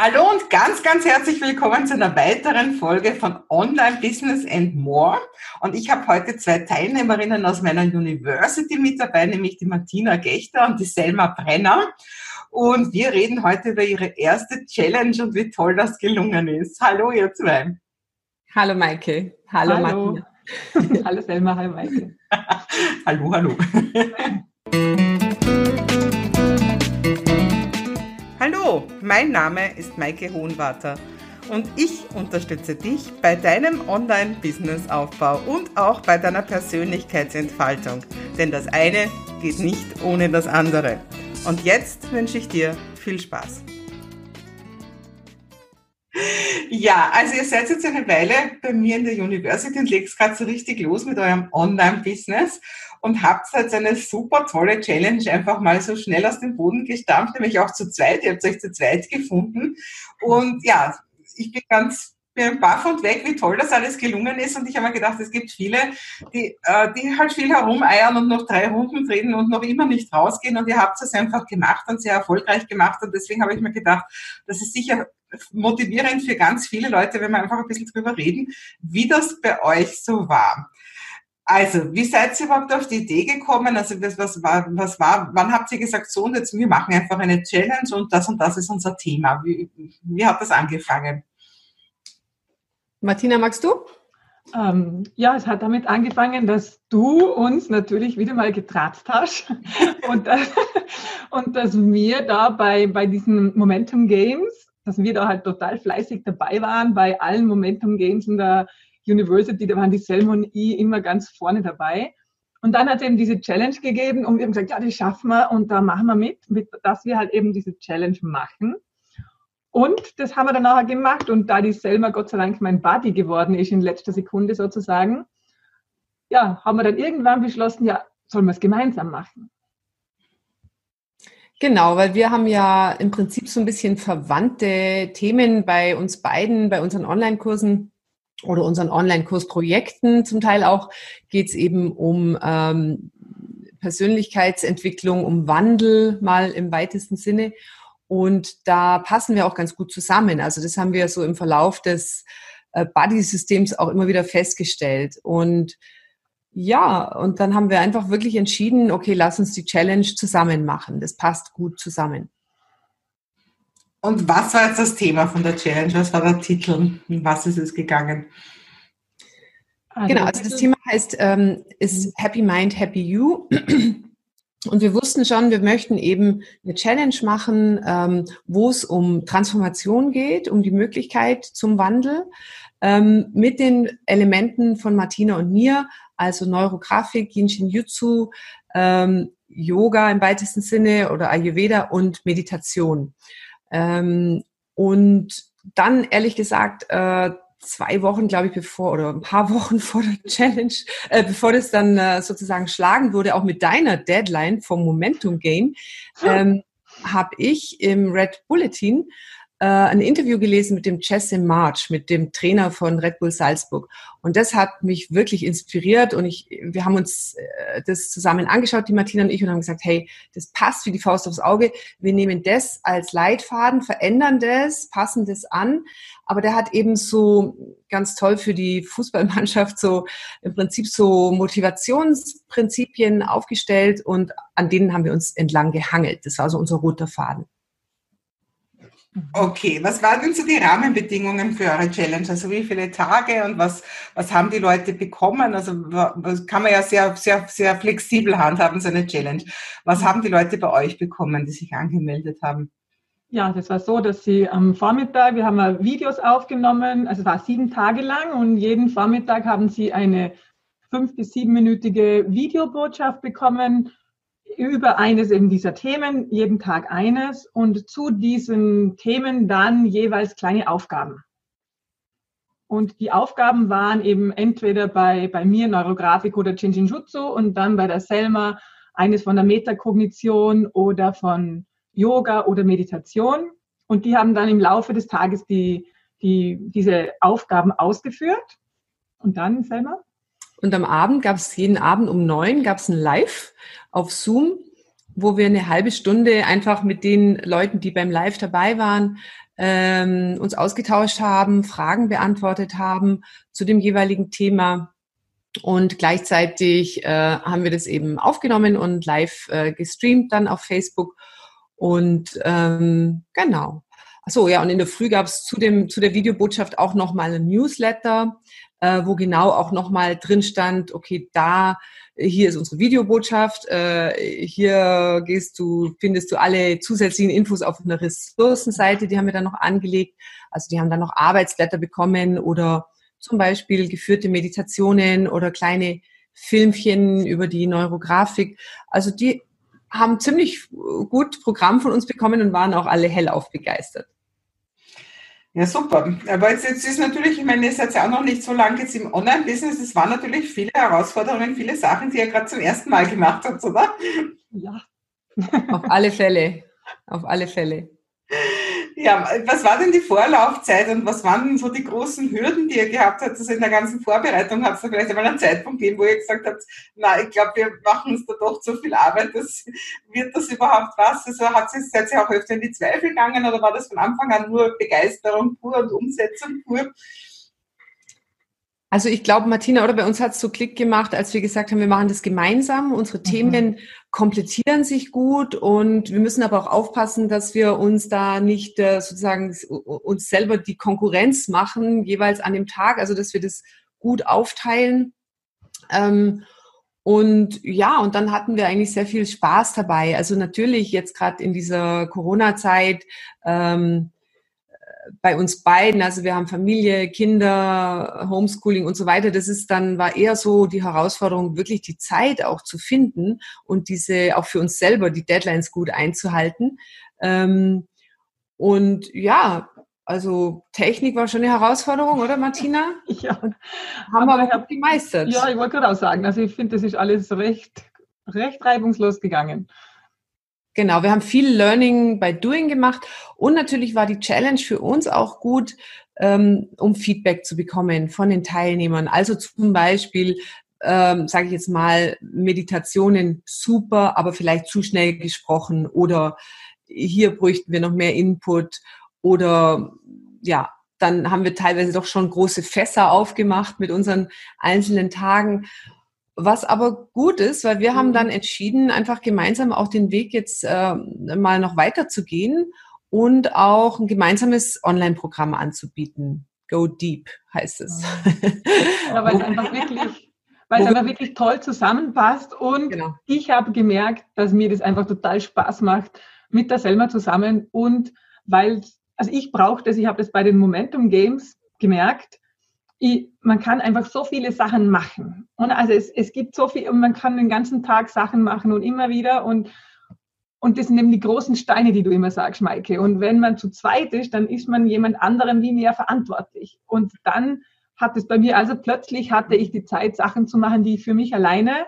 Hallo und ganz, ganz herzlich willkommen zu einer weiteren Folge von Online Business and More. Und ich habe heute zwei Teilnehmerinnen aus meiner University mit dabei, nämlich die Martina Gechter und die Selma Brenner. Und wir reden heute über ihre erste Challenge und wie toll das gelungen ist. Hallo, ihr zwei. Hallo, Maike. Hallo, hallo. Martina. hallo, Selma. Hallo, Maike. hallo, hallo. Mein Name ist Maike Hohenwarter und ich unterstütze dich bei deinem Online-Business-Aufbau und auch bei deiner Persönlichkeitsentfaltung. Denn das eine geht nicht ohne das andere. Und jetzt wünsche ich dir viel Spaß. Ja, also ihr seid jetzt eine Weile bei mir in der University und legt gerade so richtig los mit eurem Online-Business und habt jetzt eine super tolle Challenge einfach mal so schnell aus dem Boden gestampft, nämlich auch zu zweit. Ihr habt euch zu zweit gefunden. Und ja, ich bin ganz bin baff und weg, wie toll das alles gelungen ist. Und ich habe mir gedacht, es gibt viele, die, äh, die halt viel herumeiern und noch drei Runden drehen und noch immer nicht rausgehen. Und ihr habt es einfach gemacht und sehr erfolgreich gemacht. Und deswegen habe ich mir gedacht, das ist sicher motivierend für ganz viele Leute, wenn wir einfach ein bisschen drüber reden, wie das bei euch so war. Also, wie seid ihr überhaupt auf die Idee gekommen? Also, was, was, war, was war, wann habt ihr gesagt, so und jetzt, wir machen einfach eine Challenge und das und das ist unser Thema? Wie, wie hat das angefangen? Martina, magst du? Ähm, ja, es hat damit angefangen, dass du uns natürlich wieder mal getratzt hast und, dass, und dass wir da bei, bei diesen Momentum Games, dass wir da halt total fleißig dabei waren bei allen Momentum Games in der University, da waren die Selma und ich immer ganz vorne dabei. Und dann hat es eben diese Challenge gegeben und wir haben gesagt, ja, die schaffen wir und da machen wir mit, mit, dass wir halt eben diese Challenge machen. Und das haben wir dann nachher gemacht und da die Selma Gott sei Dank mein Buddy geworden ist in letzter Sekunde sozusagen, ja, haben wir dann irgendwann beschlossen, ja, sollen wir es gemeinsam machen. Genau, weil wir haben ja im Prinzip so ein bisschen verwandte Themen bei uns beiden, bei unseren Online-Kursen oder unseren Online-Kursprojekten zum Teil auch, geht es eben um ähm, Persönlichkeitsentwicklung, um Wandel mal im weitesten Sinne. Und da passen wir auch ganz gut zusammen. Also das haben wir so im Verlauf des äh, Buddy-Systems auch immer wieder festgestellt. Und ja, und dann haben wir einfach wirklich entschieden, okay, lass uns die Challenge zusammen machen. Das passt gut zusammen. Und was war jetzt das Thema von der Challenge? Was war der Titel? Um was ist es gegangen? Also genau, also das Thema heißt, ähm, ist Happy Mind, Happy You. Und wir wussten schon, wir möchten eben eine Challenge machen, ähm, wo es um Transformation geht, um die Möglichkeit zum Wandel, ähm, mit den Elementen von Martina und mir, also Neurografik, Jinshin Jutsu, ähm, Yoga im weitesten Sinne oder Ayurveda und Meditation. Ähm, und dann, ehrlich gesagt, äh, zwei Wochen, glaube ich, bevor oder ein paar Wochen vor der Challenge, äh, bevor das dann äh, sozusagen schlagen wurde, auch mit deiner Deadline vom Momentum Game, ähm, habe ich im Red Bulletin äh, ein Interview gelesen mit dem Jesse March, mit dem Trainer von Red Bull Salzburg. Und das hat mich wirklich inspiriert und ich, wir haben uns äh, das zusammen angeschaut, die Martina und ich, und haben gesagt, hey, das passt wie die Faust aufs Auge. Wir nehmen das als Leitfaden, verändern das, passen das an. Aber der hat eben so ganz toll für die Fußballmannschaft so im Prinzip so Motivationsprinzipien aufgestellt und an denen haben wir uns entlang gehangelt. Das war so unser roter Faden. Okay, was waren denn so die Rahmenbedingungen für eure Challenge? Also wie viele Tage und was, was haben die Leute bekommen? Also was kann man ja sehr, sehr, sehr flexibel handhaben, so eine Challenge. Was haben die Leute bei euch bekommen, die sich angemeldet haben? Ja, das war so, dass sie am Vormittag, wir haben Videos aufgenommen, also es war sieben Tage lang und jeden Vormittag haben sie eine fünf- bis siebenminütige Videobotschaft bekommen über eines eben dieser Themen, jeden Tag eines und zu diesen Themen dann jeweils kleine Aufgaben. Und die Aufgaben waren eben entweder bei, bei mir Neurografik oder Jutsu und dann bei der Selma eines von der Metakognition oder von Yoga oder Meditation. Und die haben dann im Laufe des Tages die, die, diese Aufgaben ausgeführt. Und dann, Selma? Und am Abend gab es jeden Abend um neun gab es ein Live auf Zoom, wo wir eine halbe Stunde einfach mit den Leuten, die beim Live dabei waren, ähm, uns ausgetauscht haben, Fragen beantwortet haben zu dem jeweiligen Thema. Und gleichzeitig äh, haben wir das eben aufgenommen und live äh, gestreamt dann auf Facebook. Und ähm, genau. So ja, und in der Früh gab es zu, dem, zu der Videobotschaft auch nochmal ein Newsletter, äh, wo genau auch nochmal drin stand, okay, da, hier ist unsere Videobotschaft, äh, hier gehst du, findest du alle zusätzlichen Infos auf einer Ressourcenseite, die haben wir dann noch angelegt. Also die haben dann noch Arbeitsblätter bekommen oder zum Beispiel geführte Meditationen oder kleine Filmchen über die Neurografik. Also die haben ziemlich gut Programm von uns bekommen und waren auch alle hellauf begeistert. Ja, super. Aber jetzt, jetzt ist natürlich, ich meine, ihr seid ja auch noch nicht so lange jetzt im Online-Business. Es waren natürlich viele Herausforderungen, viele Sachen, die ihr gerade zum ersten Mal gemacht habt, oder? Ja. Auf alle Fälle. Auf alle Fälle. Ja, was war denn die Vorlaufzeit und was waren denn so die großen Hürden, die ihr gehabt habt? Also in der ganzen Vorbereitung habt ihr vielleicht einmal einen Zeitpunkt gegeben, wo ihr gesagt habt, na, ich glaube, wir machen uns da doch zu viel Arbeit, das, wird das überhaupt was? Also hat sie, seid ihr auch öfter in die Zweifel gegangen oder war das von Anfang an nur Begeisterung pur und Umsetzung pur? Also ich glaube, Martina, oder bei uns hat es so Klick gemacht, als wir gesagt haben, wir machen das gemeinsam. Unsere mhm. Themen komplettieren sich gut und wir müssen aber auch aufpassen, dass wir uns da nicht äh, sozusagen uns selber die Konkurrenz machen, jeweils an dem Tag, also dass wir das gut aufteilen. Ähm, und ja, und dann hatten wir eigentlich sehr viel Spaß dabei. Also natürlich jetzt gerade in dieser Corona-Zeit. Ähm, bei uns beiden, also wir haben Familie, Kinder, Homeschooling und so weiter, das ist dann, war eher so die Herausforderung, wirklich die Zeit auch zu finden und diese auch für uns selber die Deadlines gut einzuhalten. Ähm, und ja, also Technik war schon eine Herausforderung, oder Martina? ja. Haben wir aber gut gemeistert. Ja, ich wollte gerade auch sagen, also ich finde, das ist alles recht, recht reibungslos gegangen. Genau, wir haben viel Learning by Doing gemacht und natürlich war die Challenge für uns auch gut, ähm, um Feedback zu bekommen von den Teilnehmern. Also zum Beispiel, ähm, sage ich jetzt mal, Meditationen super, aber vielleicht zu schnell gesprochen oder hier bräuchten wir noch mehr Input oder ja, dann haben wir teilweise doch schon große Fässer aufgemacht mit unseren einzelnen Tagen. Was aber gut ist, weil wir haben mhm. dann entschieden, einfach gemeinsam auch den Weg jetzt äh, mal noch weiter zu gehen und auch ein gemeinsames Online-Programm anzubieten. Go Deep heißt es. Ja, weil es einfach wirklich, weil es einfach wirklich toll zusammenpasst und genau. ich habe gemerkt, dass mir das einfach total Spaß macht mit der Selma zusammen und weil, also ich brauche das, ich habe das bei den Momentum Games gemerkt, ich, man kann einfach so viele Sachen machen. Und also es, es gibt so viel, und man kann den ganzen Tag Sachen machen und immer wieder und und das sind eben die großen Steine, die du immer sagst, Maike. Und wenn man zu zweit ist, dann ist man jemand anderem wie mir verantwortlich. Und dann hat es bei mir, also plötzlich hatte ich die Zeit, Sachen zu machen, die ich für mich alleine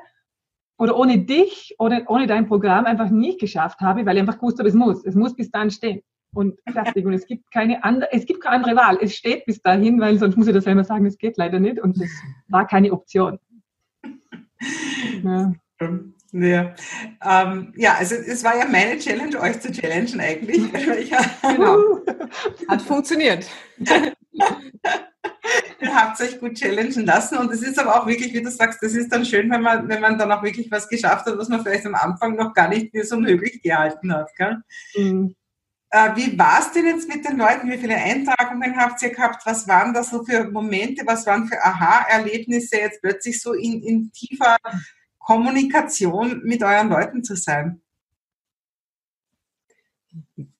oder ohne dich oder ohne dein Programm einfach nicht geschafft habe, weil ich einfach gewusst habe, es muss. Es muss bis dann stehen und fertig. Und es gibt keine andere, es gibt keine andere Wahl. Es steht bis dahin, weil sonst muss ich das selber sagen, es geht leider nicht. Und es war keine Option. Ja. Ja. Ähm, ja, also es war ja meine Challenge, euch zu challengen eigentlich. genau. Hat funktioniert. Ihr habt euch gut challengen lassen und es ist aber auch wirklich, wie du sagst, das ist dann schön, wenn man, wenn man dann auch wirklich was geschafft hat, was man vielleicht am Anfang noch gar nicht für so möglich gehalten hat. Gell? Mhm. Äh, wie war es denn jetzt mit den Leuten? Wie viele Eintragungen habt ihr gehabt? Was waren das so für Momente? Was waren für Aha-Erlebnisse, jetzt plötzlich so in, in tiefer Kommunikation mit euren Leuten zu sein?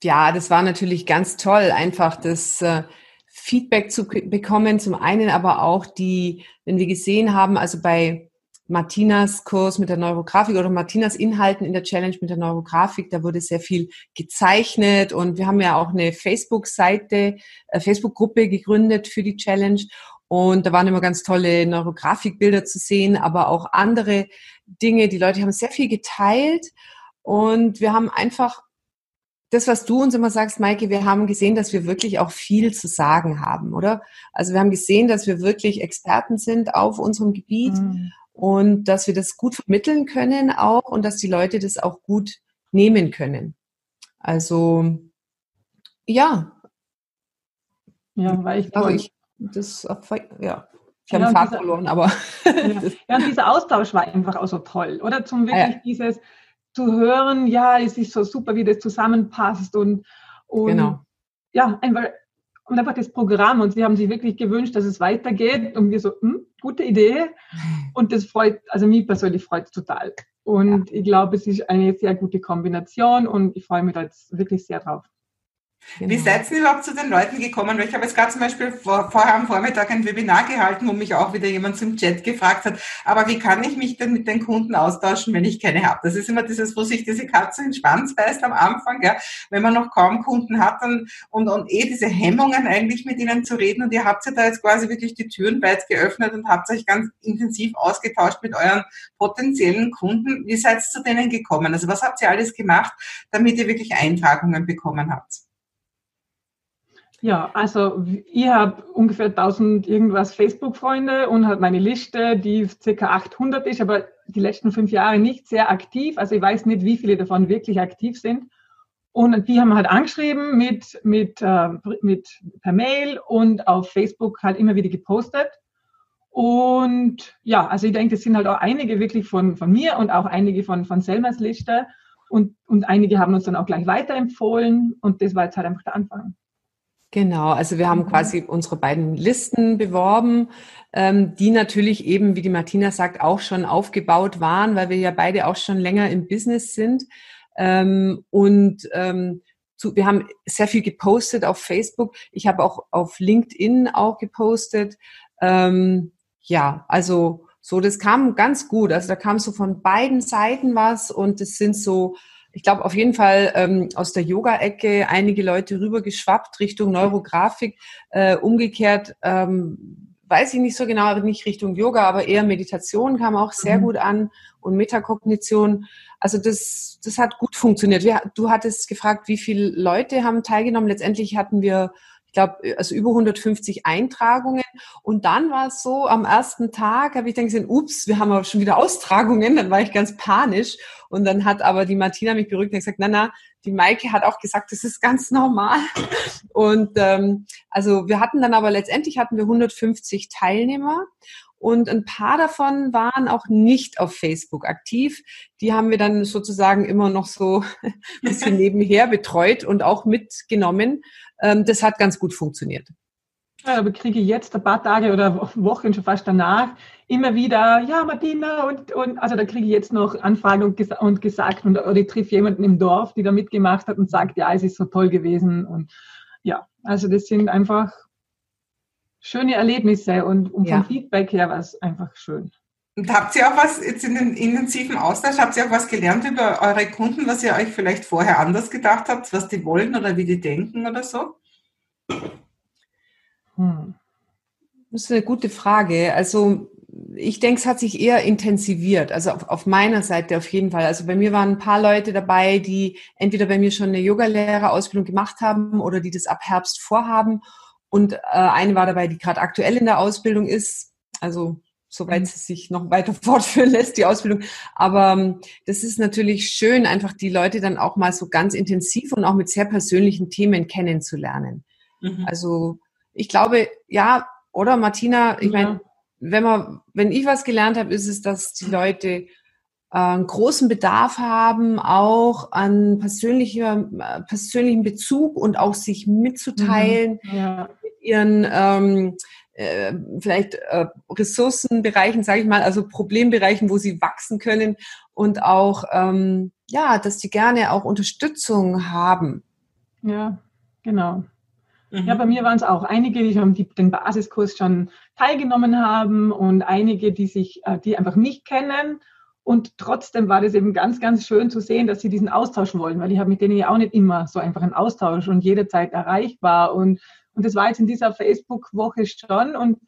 Ja, das war natürlich ganz toll, einfach das äh, Feedback zu bekommen. Zum einen aber auch die, wenn wir gesehen haben, also bei Martinas Kurs mit der Neurografik oder Martinas Inhalten in der Challenge mit der Neurografik. Da wurde sehr viel gezeichnet und wir haben ja auch eine Facebook-Seite, äh, Facebook-Gruppe gegründet für die Challenge. Und da waren immer ganz tolle Neurografikbilder zu sehen, aber auch andere Dinge. Die Leute haben sehr viel geteilt und wir haben einfach das, was du uns immer sagst, Maike, wir haben gesehen, dass wir wirklich auch viel zu sagen haben, oder? Also wir haben gesehen, dass wir wirklich Experten sind auf unserem Gebiet mhm und dass wir das gut vermitteln können auch und dass die Leute das auch gut nehmen können. Also ja, Ja, weil ich, also ich das, ja, ich habe ja, Faden verloren, aber. Ja. ja, und dieser Austausch war einfach auch so toll, oder? Zum wirklich ah, ja. dieses zu hören, ja, es ist so super, wie das zusammenpasst und, und genau. ja, einfach, und einfach das Programm und sie haben sich wirklich gewünscht, dass es weitergeht und wir so, hm, gute Idee und das freut, also mich persönlich freut es total und ja. ich glaube, es ist eine sehr gute Kombination und ich freue mich da jetzt wirklich sehr drauf. Genau. Wie seid ihr überhaupt zu den Leuten gekommen? Weil ich habe jetzt gerade zum Beispiel vor, vorher am Vormittag ein Webinar gehalten, wo mich auch wieder jemand zum Chat gefragt hat, aber wie kann ich mich denn mit den Kunden austauschen, wenn ich keine habe? Das ist immer dieses, wo sich diese Katze in den Schwanz beißt am Anfang, ja, wenn man noch kaum Kunden hat dann, und, und eh diese Hemmungen eigentlich mit ihnen zu reden und ihr habt ja da jetzt quasi wirklich die Türen weit geöffnet und habt euch ganz intensiv ausgetauscht mit euren potenziellen Kunden. Wie seid ihr zu denen gekommen? Also was habt ihr alles gemacht, damit ihr wirklich Eintragungen bekommen habt? Ja, also ich habe ungefähr 1000 irgendwas Facebook-Freunde und habe meine Liste, die ca. 800 ist, aber die letzten fünf Jahre nicht sehr aktiv. Also ich weiß nicht, wie viele davon wirklich aktiv sind. Und die haben halt angeschrieben mit, mit, äh, mit per Mail und auf Facebook halt immer wieder gepostet. Und ja, also ich denke, das sind halt auch einige wirklich von, von mir und auch einige von, von Selmas Liste. Und, und einige haben uns dann auch gleich weiterempfohlen. Und das war jetzt halt einfach der Anfang. Genau, also wir haben mhm. quasi unsere beiden Listen beworben, ähm, die natürlich eben, wie die Martina sagt, auch schon aufgebaut waren, weil wir ja beide auch schon länger im Business sind. Ähm, und ähm, zu, wir haben sehr viel gepostet auf Facebook. Ich habe auch auf LinkedIn auch gepostet. Ähm, ja, also so, das kam ganz gut. Also da kam so von beiden Seiten was und es sind so ich glaube auf jeden Fall ähm, aus der Yoga-Ecke einige Leute rübergeschwappt Richtung Neurografik. Äh, umgekehrt ähm, weiß ich nicht so genau, nicht Richtung Yoga, aber eher Meditation kam auch sehr mhm. gut an und Metakognition. Also das, das hat gut funktioniert. Du hattest gefragt, wie viele Leute haben teilgenommen. Letztendlich hatten wir ich glaube, also über 150 Eintragungen. Und dann war es so, am ersten Tag habe ich dann gesehen, ups, wir haben aber schon wieder Austragungen. Dann war ich ganz panisch. Und dann hat aber die Martina mich beruhigt und gesagt, na, na, die Maike hat auch gesagt, das ist ganz normal. Und ähm, also wir hatten dann aber letztendlich hatten wir 150 Teilnehmer. Und ein paar davon waren auch nicht auf Facebook aktiv. Die haben wir dann sozusagen immer noch so ein bisschen nebenher betreut und auch mitgenommen, das hat ganz gut funktioniert. Ja, aber kriege jetzt ein paar Tage oder Wochen schon fast danach immer wieder, ja, Martina, und, und also da kriege ich jetzt noch Anfragen und, ges und gesagt, und, oder ich treffe jemanden im Dorf, die da mitgemacht hat und sagt, ja, es ist so toll gewesen. Und ja, also das sind einfach schöne Erlebnisse und, und ja. vom Feedback her war es einfach schön. Und habt ihr auch was jetzt in den intensiven Austausch, habt ihr auch was gelernt über eure Kunden, was ihr euch vielleicht vorher anders gedacht habt, was die wollen oder wie die denken oder so? Hm. Das ist eine gute Frage. Also ich denke, es hat sich eher intensiviert. Also auf, auf, meiner Seite auf jeden Fall. Also bei mir waren ein paar Leute dabei, die entweder bei mir schon eine Yogalehrerausbildung gemacht haben oder die das ab Herbst vorhaben. Und äh, eine war dabei, die gerade aktuell in der Ausbildung ist. Also soweit mhm. es sich noch weiter fortführen lässt, die Ausbildung. Aber ähm, das ist natürlich schön, einfach die Leute dann auch mal so ganz intensiv und auch mit sehr persönlichen Themen kennenzulernen. Mhm. Also ich glaube, ja, oder Martina, ich ja. meine, wenn man, wenn ich was gelernt habe, ist es, dass die Leute äh, einen großen Bedarf haben, auch an persönlicher, äh, persönlichen Bezug und auch sich mitzuteilen mhm. ja. mit ihren ähm, äh, vielleicht äh, Ressourcenbereichen, sage ich mal, also Problembereichen, wo sie wachsen können und auch, ähm, ja, dass die gerne auch Unterstützung haben. Ja, genau. Mhm. Ja, bei mir waren es auch einige, die schon die, den Basiskurs schon teilgenommen haben und einige, die sich, äh, die einfach nicht kennen. Und trotzdem war das eben ganz, ganz schön zu sehen, dass sie diesen Austausch wollen, weil ich habe mit denen ja auch nicht immer so einfach einen Austausch und jederzeit erreichbar und und das war jetzt in dieser Facebook-Woche schon. Und,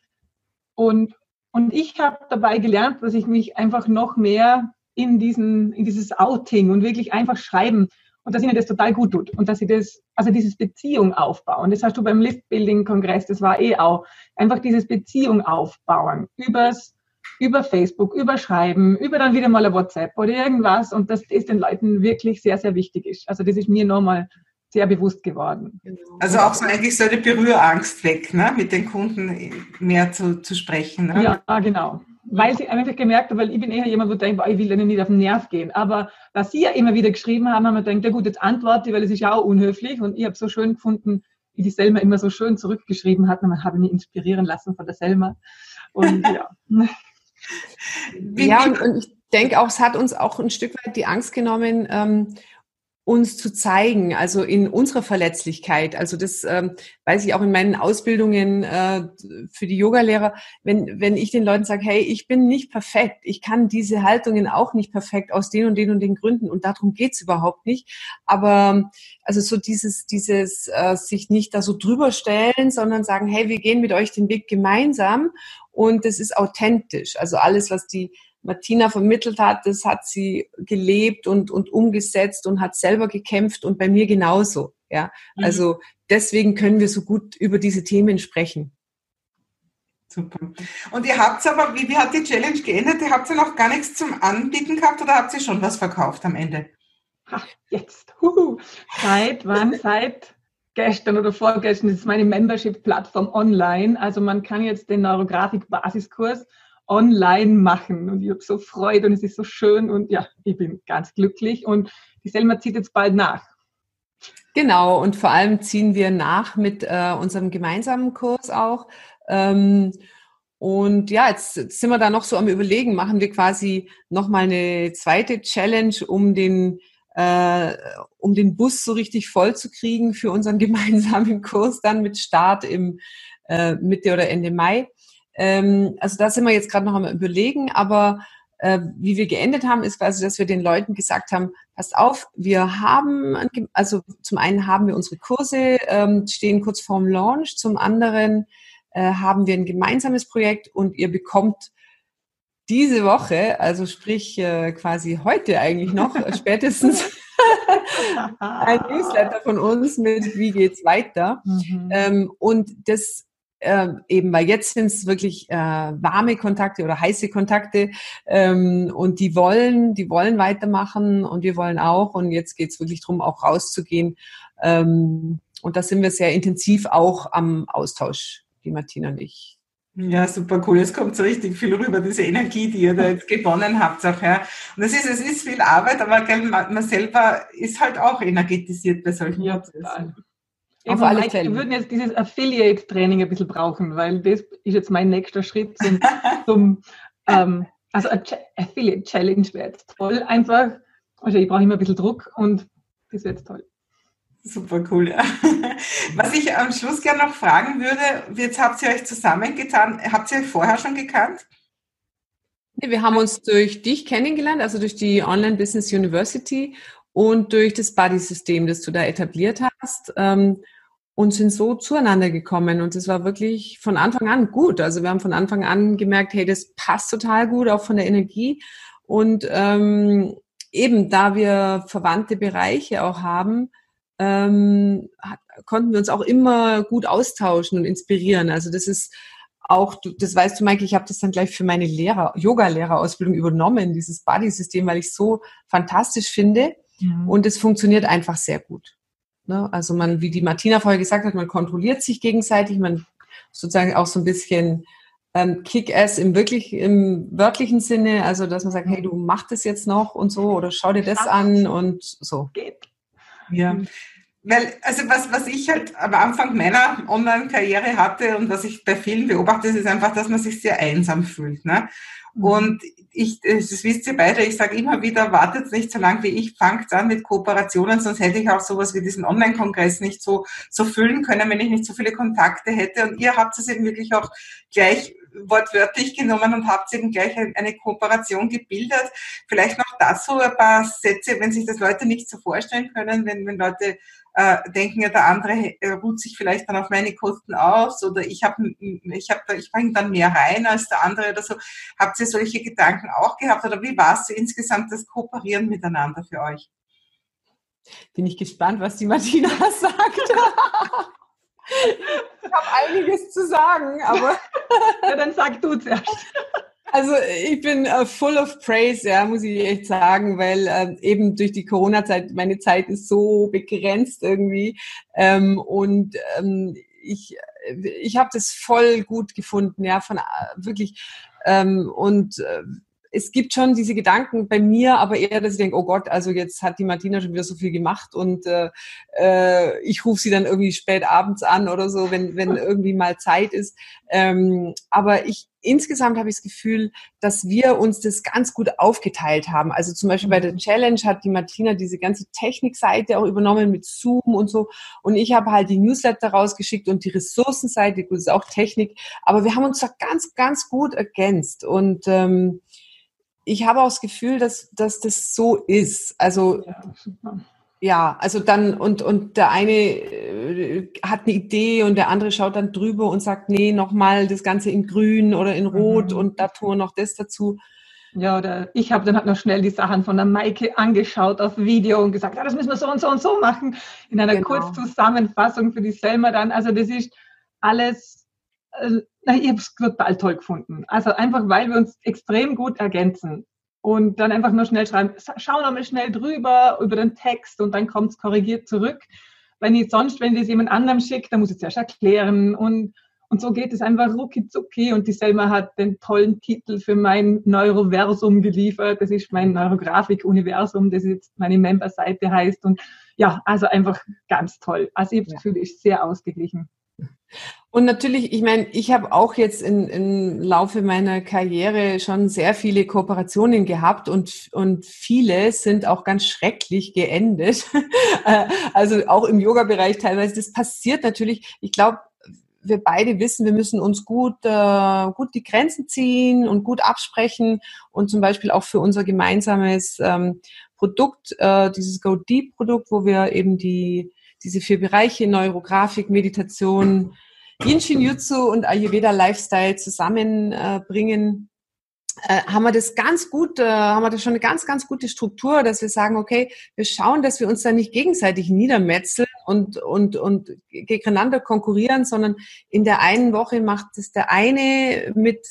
und, und ich habe dabei gelernt, dass ich mich einfach noch mehr in, diesen, in dieses Outing und wirklich einfach schreiben und dass ihnen das total gut tut und dass sie das, also dieses Beziehung aufbauen. Das hast du beim Listbuilding-Kongress, das war eh auch, einfach dieses Beziehung aufbauen übers, über Facebook, über Schreiben, über dann wieder mal ein WhatsApp oder irgendwas und dass das den Leuten wirklich sehr, sehr wichtig ist. Also das ist mir nochmal sehr bewusst geworden. Genau. Also auch so eigentlich so eine Berührangst weg, ne? mit den Kunden mehr zu, zu sprechen. Ne? Ja, genau. Weil sie einfach gemerkt haben, weil ich bin eher jemand, wo denkt, ich will denen nicht auf den Nerv gehen. Aber da sie ja immer wieder geschrieben haben, haben wir gedacht, ja gut, jetzt antworte ich, weil es ist ja auch unhöflich. Und ich habe so schön gefunden, wie die Selma immer so schön zurückgeschrieben hat. Und man habe mich inspirieren lassen von der Selma. Und ja. ja, und, und ich denke auch, es hat uns auch ein Stück weit die Angst genommen, ähm, uns zu zeigen, also in unserer Verletzlichkeit. Also das ähm, weiß ich auch in meinen Ausbildungen äh, für die Yogalehrer, wenn, wenn ich den Leuten sage, hey, ich bin nicht perfekt, ich kann diese Haltungen auch nicht perfekt aus den und den und den Gründen und darum geht's überhaupt nicht. Aber also so dieses, dieses äh, sich nicht da so drüber stellen, sondern sagen, hey, wir gehen mit euch den Weg gemeinsam und das ist authentisch. Also alles, was die Martina vermittelt hat, das hat sie gelebt und, und umgesetzt und hat selber gekämpft und bei mir genauso. Ja, mhm. also deswegen können wir so gut über diese Themen sprechen. Super. Und ihr habt aber, wie, wie hat die Challenge geendet? Ihr habt ja noch gar nichts zum Anbieten gehabt oder habt ihr schon was verkauft am Ende? Ach, jetzt. Huhu. Seit wann? Seit gestern oder vorgestern. Das ist meine Membership-Plattform online. Also man kann jetzt den Neurografik-Basiskurs online machen. Und ich habe so Freude und es ist so schön und ja, ich bin ganz glücklich. Und die Selma zieht jetzt bald nach. Genau, und vor allem ziehen wir nach mit äh, unserem gemeinsamen Kurs auch. Ähm, und ja, jetzt sind wir da noch so am Überlegen, machen wir quasi nochmal eine zweite Challenge, um den, äh, um den Bus so richtig voll zu kriegen für unseren gemeinsamen Kurs dann mit Start im äh, Mitte oder Ende Mai. Ähm, also da sind wir jetzt gerade noch am Überlegen, aber äh, wie wir geendet haben, ist quasi, dass wir den Leuten gesagt haben, passt auf, wir haben, also zum einen haben wir unsere Kurse, ähm, stehen kurz vorm Launch, zum anderen äh, haben wir ein gemeinsames Projekt und ihr bekommt diese Woche, also sprich äh, quasi heute eigentlich noch, spätestens ein Newsletter von uns mit Wie geht's weiter. Mhm. Ähm, und das äh, eben, weil jetzt sind es wirklich äh, warme Kontakte oder heiße Kontakte ähm, und die wollen, die wollen weitermachen und wir wollen auch und jetzt geht es wirklich darum, auch rauszugehen ähm, und da sind wir sehr intensiv auch am Austausch, die Martina und ich. Ja, super cool. Es kommt so richtig viel rüber, diese Energie, die ihr da jetzt gewonnen habt. Auch, ja. Und es ist, es ist viel Arbeit, aber gell, man selber ist halt auch energetisiert bei solchen ja, Prozessen. Auf Eben, alle Fälle. Wir würden jetzt dieses Affiliate-Training ein bisschen brauchen, weil das ist jetzt mein nächster Schritt zum, zum ähm, also Affiliate-Challenge wäre jetzt toll. Einfach, also ich brauche immer ein bisschen Druck und das wäre jetzt toll. Super cool, ja. Was ich am Schluss gerne noch fragen würde, jetzt habt ihr euch zusammengetan, habt ihr euch vorher schon gekannt? Wir haben uns durch dich kennengelernt, also durch die Online Business University und durch das Buddy-System, das du da etabliert hast. Ähm, und sind so zueinander gekommen. Und es war wirklich von Anfang an gut. Also wir haben von Anfang an gemerkt, hey, das passt total gut, auch von der Energie. Und ähm, eben da wir verwandte Bereiche auch haben, ähm, konnten wir uns auch immer gut austauschen und inspirieren. Also das ist auch, das weißt du, Michael, ich habe das dann gleich für meine Lehrer, Yoga-Lehrerausbildung übernommen, dieses Buddy-System, weil ich so fantastisch finde. Und es funktioniert einfach sehr gut. Ne? Also man, wie die Martina vorher gesagt hat, man kontrolliert sich gegenseitig, man sozusagen auch so ein bisschen ähm, Kick-Ass im wirklich, im wörtlichen Sinne, also dass man sagt, hey, du mach das jetzt noch und so oder schau dir das an und so. Geht. Ja. Mhm. Weil, also was, was ich halt am Anfang meiner Online-Karriere hatte und was ich bei vielen beobachte, ist einfach, dass man sich sehr einsam fühlt. Ne? Mhm. Und ich, das wisst ihr beide, ich sage immer wieder, wartet nicht so lange wie ich, fangt an mit Kooperationen, sonst hätte ich auch sowas wie diesen Online-Kongress nicht so, so füllen können, wenn ich nicht so viele Kontakte hätte. Und ihr habt es eben wirklich auch gleich wortwörtlich genommen und habt eben gleich eine Kooperation gebildet. Vielleicht noch dazu ein paar Sätze, wenn sich das Leute nicht so vorstellen können, wenn, wenn Leute äh, denken ja, der andere äh, ruht sich vielleicht dann auf meine Kosten aus oder ich habe ich hab, ich bringe dann mehr rein als der andere oder so. Habt ihr solche Gedanken auch gehabt oder wie war es so insgesamt das Kooperieren miteinander für euch? Bin ich gespannt, was die Martina sagt. ich habe einiges zu sagen, aber. ja, dann sag du zuerst. Also ich bin uh, full of praise, ja, muss ich echt sagen, weil äh, eben durch die Corona-Zeit, meine Zeit ist so begrenzt irgendwie. Ähm, und ähm, ich, ich habe das voll gut gefunden, ja, von äh, wirklich ähm, und äh, es gibt schon diese Gedanken bei mir, aber eher, dass ich denke, oh Gott, also jetzt hat die Martina schon wieder so viel gemacht und äh, äh, ich rufe sie dann irgendwie spät abends an oder so, wenn, wenn irgendwie mal Zeit ist. Ähm, aber ich insgesamt habe ich das Gefühl, dass wir uns das ganz gut aufgeteilt haben. Also zum Beispiel bei der mhm. Challenge hat die Martina diese ganze Technikseite auch übernommen mit Zoom und so. Und ich habe halt die Newsletter rausgeschickt und die Ressourcenseite, gut, ist auch Technik. Aber wir haben uns da ganz, ganz gut ergänzt. Und ähm, ich habe auch das Gefühl, dass, dass das so ist. Also ja, ja, also dann und und der eine äh, hat eine Idee und der andere schaut dann drüber und sagt, nee, nochmal das Ganze in Grün oder in Rot mhm. und da tun wir noch das dazu. Ja, oder ich habe dann halt noch schnell die Sachen von der Maike angeschaut auf Video und gesagt, ja, das müssen wir so und so und so machen. In einer genau. Kurzzusammenfassung für die Selma dann. Also das ist alles äh, na, ich habe es total toll gefunden. Also einfach, weil wir uns extrem gut ergänzen. Und dann einfach nur schnell schreiben, schau nochmal schnell drüber, über den Text und dann kommt es korrigiert zurück. Wenn ich sonst, wenn ich das jemand anderem schicke, dann muss ich es erst erklären. Und, und so geht es einfach rucki zucki. Und die Selma hat den tollen Titel für mein Neuroversum geliefert. Das ist mein Neurografik-Universum, das jetzt meine Member-Seite heißt. Und ja, also einfach ganz toll. Also ich habe das Gefühl, ich sehr ausgeglichen. Und natürlich, ich meine, ich habe auch jetzt in, im Laufe meiner Karriere schon sehr viele Kooperationen gehabt und, und viele sind auch ganz schrecklich geendet. Äh, also auch im Yoga-Bereich teilweise. Das passiert natürlich. Ich glaube, wir beide wissen, wir müssen uns gut, äh, gut die Grenzen ziehen und gut absprechen und zum Beispiel auch für unser gemeinsames ähm, Produkt, äh, dieses Go Deep Produkt, wo wir eben die diese vier Bereiche Neurografik, Meditation, Yin Shin Jutsu und Ayurveda Lifestyle zusammenbringen, äh, haben wir das ganz gut, äh, haben wir da schon eine ganz, ganz gute Struktur, dass wir sagen, okay, wir schauen, dass wir uns da nicht gegenseitig niedermetzeln und, und, und gegeneinander konkurrieren, sondern in der einen Woche macht es der eine mit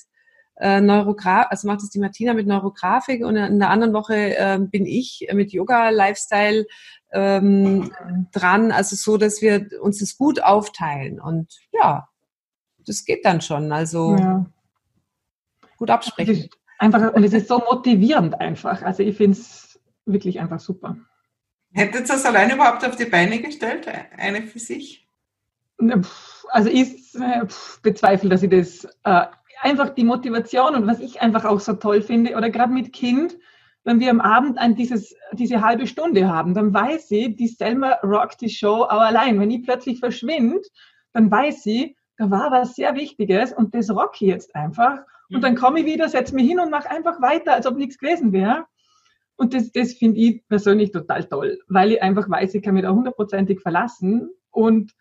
äh, Neurograf, also macht es die Martina mit Neurografik und in der anderen Woche bin ich mit Yoga Lifestyle ähm, dran, also so, dass wir uns das gut aufteilen. Und ja, das geht dann schon. Also ja. gut absprechen. Einfach, und es ist so motivierend einfach. Also ich finde es wirklich einfach super. Hättet ihr das alleine überhaupt auf die Beine gestellt, eine für sich? Also ich äh, bezweifle, dass ich das äh, einfach die Motivation und was ich einfach auch so toll finde, oder gerade mit Kind, wenn wir am Abend ein, dieses, diese halbe Stunde haben, dann weiß sie, die Selma rockt die Show auch allein. Wenn ich plötzlich verschwinde, dann weiß sie, da war was sehr Wichtiges und das rock ich jetzt einfach. Und mhm. dann komme ich wieder, setze mich hin und mache einfach weiter, als ob nichts gewesen wäre. Und das, das finde ich persönlich total toll, weil ich einfach weiß, ich kann mich da hundertprozentig verlassen und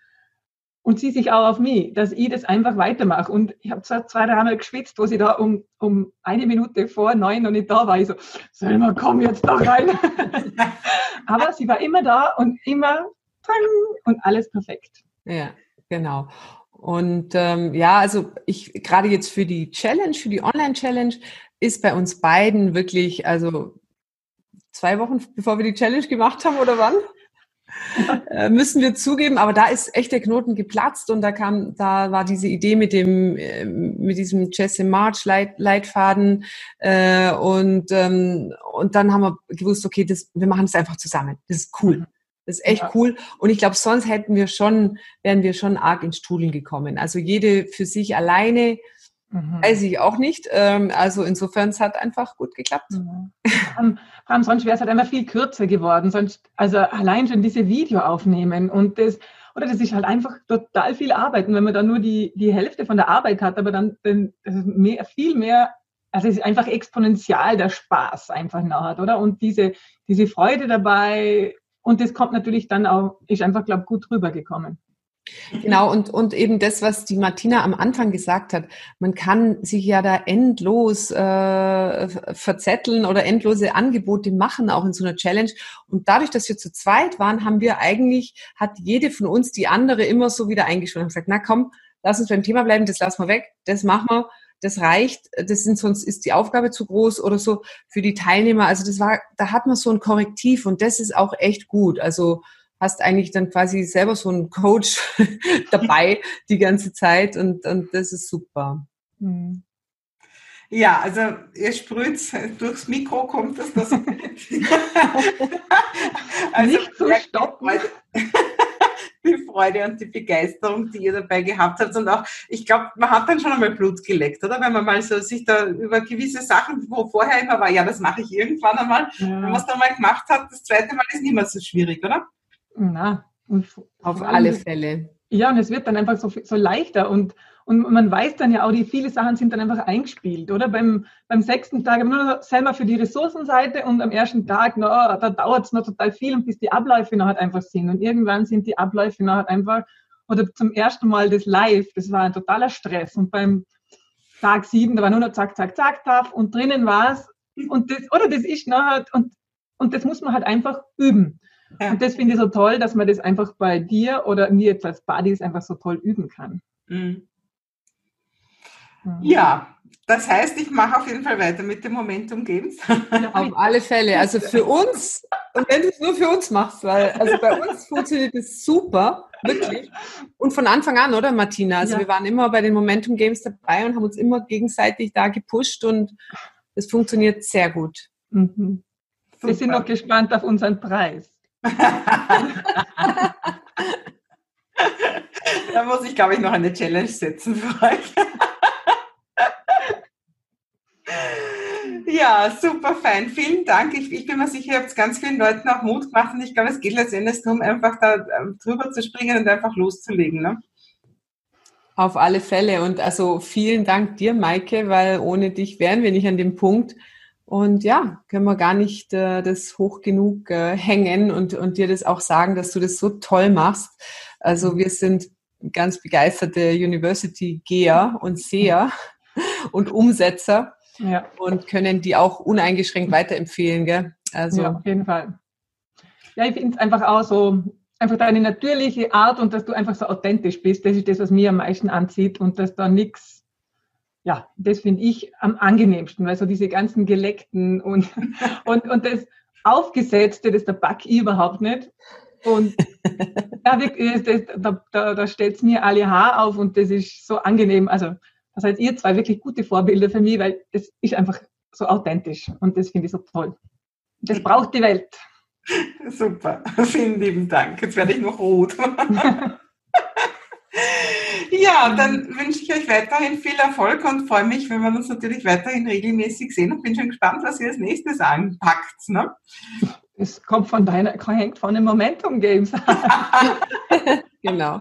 und sie sich auch auf mich, dass ich das einfach weitermache. Und ich habe zwei, zwei, dreimal geschwitzt, wo sie da um, um eine Minute vor neun noch nicht da war. Ich so, Selma, komm jetzt da rein. Aber sie war immer da und immer und alles perfekt. Ja, genau. Und ähm, ja, also ich gerade jetzt für die Challenge, für die Online-Challenge, ist bei uns beiden wirklich, also zwei Wochen bevor wir die Challenge gemacht haben oder wann? Äh, müssen wir zugeben, aber da ist echt der Knoten geplatzt und da kam, da war diese Idee mit dem, äh, mit diesem Jesse March Leit, Leitfaden äh, und ähm, und dann haben wir gewusst, okay, das, wir machen das einfach zusammen. Das ist cool. Das ist echt ja. cool. Und ich glaube, sonst hätten wir schon, wären wir schon arg ins Studeln gekommen. Also jede für sich alleine Mhm. Weiß ich auch nicht. Ähm, also insofern, es hat einfach gut geklappt. Mhm. Allem sonst wäre es halt einfach viel kürzer geworden. Sonst, also allein schon diese Video aufnehmen und das, oder das ist halt einfach total viel Arbeit. Und wenn man dann nur die, die Hälfte von der Arbeit hat, aber dann, dann mehr, viel mehr, also es ist einfach exponentiell der Spaß einfach noch hat, oder? Und diese, diese Freude dabei, und das kommt natürlich dann auch, ist einfach, glaube ich, gut rübergekommen. Genau, und, und eben das, was die Martina am Anfang gesagt hat, man kann sich ja da endlos äh, verzetteln oder endlose Angebote machen, auch in so einer Challenge. Und dadurch, dass wir zu zweit waren, haben wir eigentlich, hat jede von uns die andere immer so wieder eingeschoben und gesagt, na komm, lass uns beim Thema bleiben, das lassen wir weg, das machen wir, das reicht, das sind sonst ist die Aufgabe zu groß oder so für die Teilnehmer. Also das war, da hat man so ein Korrektiv und das ist auch echt gut. Also hast eigentlich dann quasi selber so einen Coach dabei die ganze Zeit und, und das ist super. Mhm. Ja, also ihr sprüht durchs Mikro kommt das. das also Nicht zu stoppen. Die Freude und die Begeisterung, die ihr dabei gehabt habt. Und auch, ich glaube, man hat dann schon einmal Blut geleckt, oder? Wenn man mal so sich da über gewisse Sachen, wo vorher immer war, ja, das mache ich irgendwann einmal. Ja. Wenn man es dann mal gemacht hat, das zweite Mal ist nicht mehr so schwierig, oder? Na, auf alle Fälle. Ja, und es wird dann einfach so, so leichter und und man weiß dann ja auch, die viele Sachen sind dann einfach eingespielt, oder? Beim, beim sechsten Tag nur selber für die Ressourcenseite und am ersten Tag, no, da dauert es noch total viel und bis die Abläufe noch halt einfach sind. Und irgendwann sind die Abläufe noch halt einfach, oder zum ersten Mal das Live, das war ein totaler Stress. Und beim Tag sieben, da war nur noch zack, zack, zack, taff und drinnen war es. Und das, oder das ist noch halt, und, und das muss man halt einfach üben. Ja. Und das finde ich so toll, dass man das einfach bei dir oder mir jetzt als Buddies einfach so toll üben kann. Mhm. Ja, das heißt, ich mache auf jeden Fall weiter mit dem Momentum Games. auf alle Fälle. Also für uns, und wenn du es nur für uns machst, weil also bei uns funktioniert es super, wirklich. Und von Anfang an, oder Martina? Also ja. wir waren immer bei den Momentum Games dabei und haben uns immer gegenseitig da gepusht und es funktioniert sehr gut. Mhm. Wir sind noch gespannt auf unseren Preis. da muss ich, glaube ich, noch eine Challenge setzen für euch. Ja, super fein. Vielen Dank. Ich, ich bin mir sicher, ihr habt ganz vielen Leuten auch Mut gemacht und ich glaube, es geht letztendlich darum, einfach da ähm, drüber zu springen und einfach loszulegen. Ne? Auf alle Fälle. Und also vielen Dank dir, Maike, weil ohne dich wären wir nicht an dem Punkt. Und ja, können wir gar nicht äh, das hoch genug äh, hängen und, und dir das auch sagen, dass du das so toll machst. Also wir sind ganz begeisterte University-Geher und Seher und Umsetzer ja. und können die auch uneingeschränkt weiterempfehlen. Gell? Also. Ja, auf jeden Fall. Ja, ich finde es einfach auch so, einfach deine natürliche Art und dass du einfach so authentisch bist, das ist das, was mir am meisten anzieht und dass da nichts, ja, das finde ich am angenehmsten, weil so diese ganzen Geleckten und, und, und das Aufgesetzte, das der Back überhaupt nicht. Und ja, das, da, da, da stellt es mir alle Haar auf und das ist so angenehm. Also da seid ihr zwei wirklich gute Vorbilder für mich, weil es ist einfach so authentisch und das finde ich so toll. Das braucht die Welt. Super, vielen lieben Dank. Jetzt werde ich noch rot. Ja, dann wünsche ich euch weiterhin viel Erfolg und freue mich, wenn wir uns natürlich weiterhin regelmäßig sehen und bin schon gespannt, was ihr als nächstes anpackt. Ne? Es kommt von deiner, hängt von den Momentum Games. genau.